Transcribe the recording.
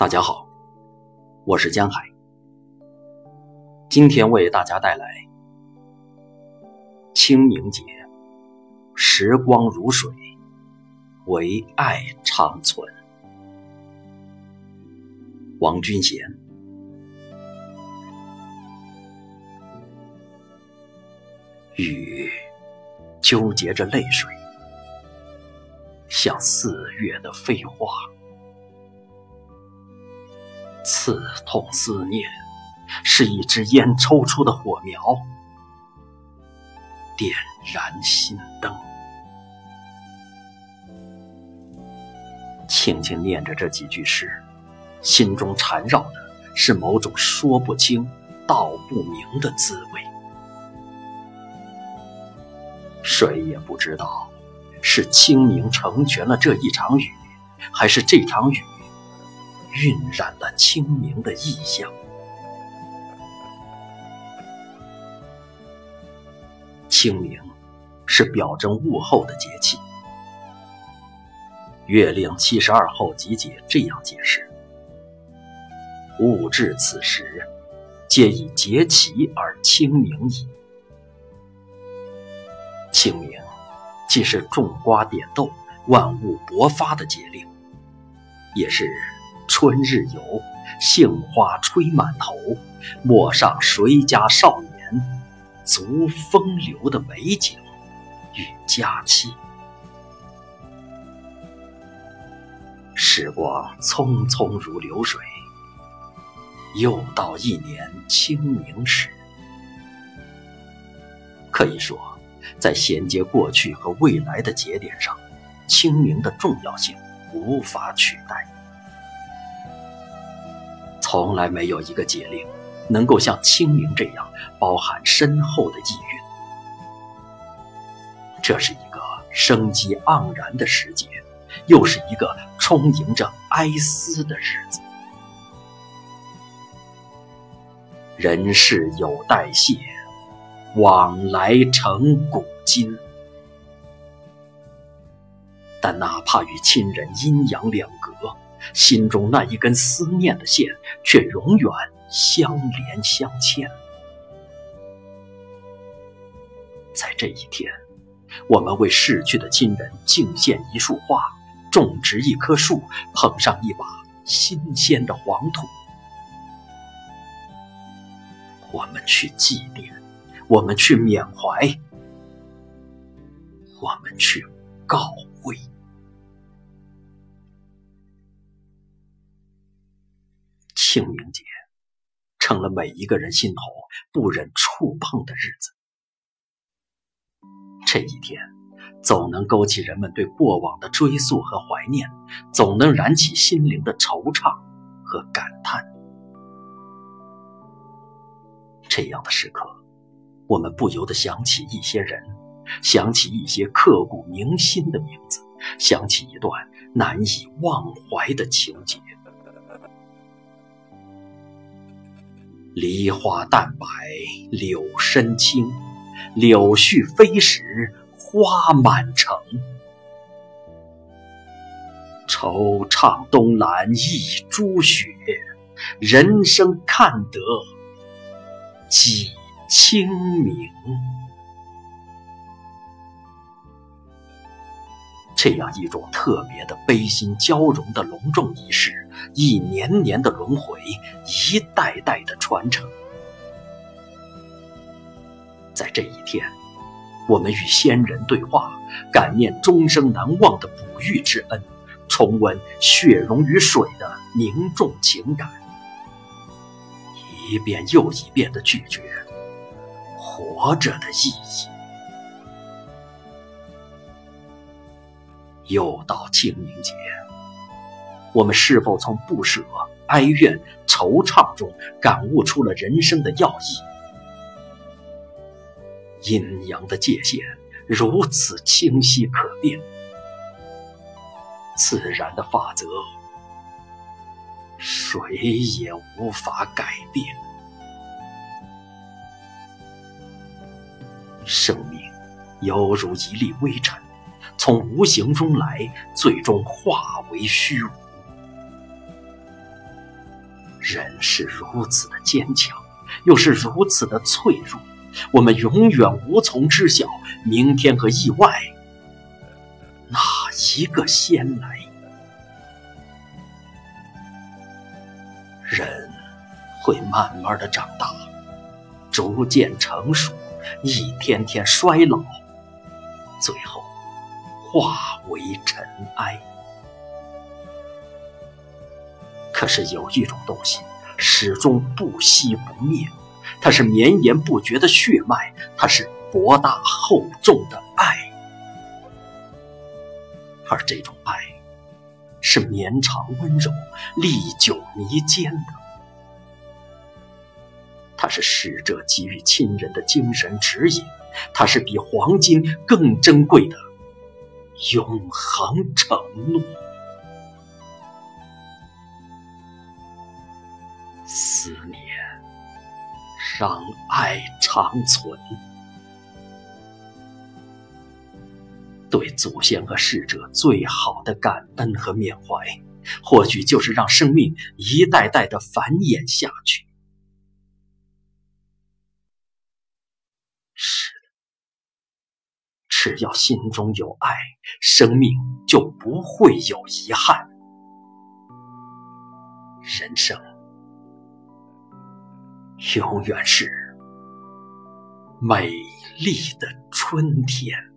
大家好，我是江海，今天为大家带来清明节，时光如水，唯爱长存。王君贤，雨纠结着泪水，像四月的飞花。刺痛思念，是一支烟抽出的火苗，点燃心灯。轻轻念着这几句诗，心中缠绕的是某种说不清、道不明的滋味。谁也不知道，是清明成全了这一场雨，还是这场雨。晕染了清明的意象。清明是表征物候的节气，《月令七十二候集解》这样解释：物至此时，皆以节气而清明矣。清明既是种瓜点豆、万物勃发的节令，也是。春日游，杏花吹满头，陌上谁家少年，足风流的美景与佳期。时光匆匆如流水，又到一年清明时。可以说，在衔接过去和未来的节点上，清明的重要性无法取代。从来没有一个节令能够像清明这样包含深厚的意蕴。这是一个生机盎然的时节，又是一个充盈着哀思的日子。人世有代谢，往来成古今。但哪怕与亲人阴阳两隔。心中那一根思念的线，却永远相连相牵。在这一天，我们为逝去的亲人敬献一束花，种植一棵树，捧上一把新鲜的黄土。我们去祭奠，我们去缅怀，我们去告慰。清明节成了每一个人心头不忍触碰的日子。这一天，总能勾起人们对过往的追溯和怀念，总能燃起心灵的惆怅和感叹。这样的时刻，我们不由得想起一些人，想起一些刻骨铭心的名字，想起一段难以忘怀的情节。梨花淡白柳深青，柳絮飞时花满城。惆怅东栏一株雪，人生看得几清明。这样一种特别的悲心交融的隆重仪式，一年年的轮回，一代代的传承。在这一天，我们与先人对话，感念终生难忘的哺育之恩，重温血溶于水的凝重情感，一遍又一遍的咀嚼活着的意义。又到清明节，我们是否从不舍、哀怨、惆怅中感悟出了人生的要义？阴阳的界限如此清晰可辨，自然的法则谁也无法改变。生命犹如一粒微尘。从无形中来，最终化为虚无。人是如此的坚强，又是如此的脆弱，我们永远无从知晓明天和意外哪一个先来。人会慢慢的长大，逐渐成熟，一天天衰老，最后化为尘埃。可是有一种东西始终不息不灭，它是绵延不绝的血脉，它是博大厚重的爱，而这种爱是绵长温柔、历久弥坚的，它是逝者给予亲人的精神指引，它是比黄金更珍贵的永恒承诺。让爱长存。对祖先和逝者最好的感恩和缅怀，或许就是让生命一代代的繁衍下去。是的，只要心中有爱，生命就不会有遗憾。人生。永远是美丽的春天。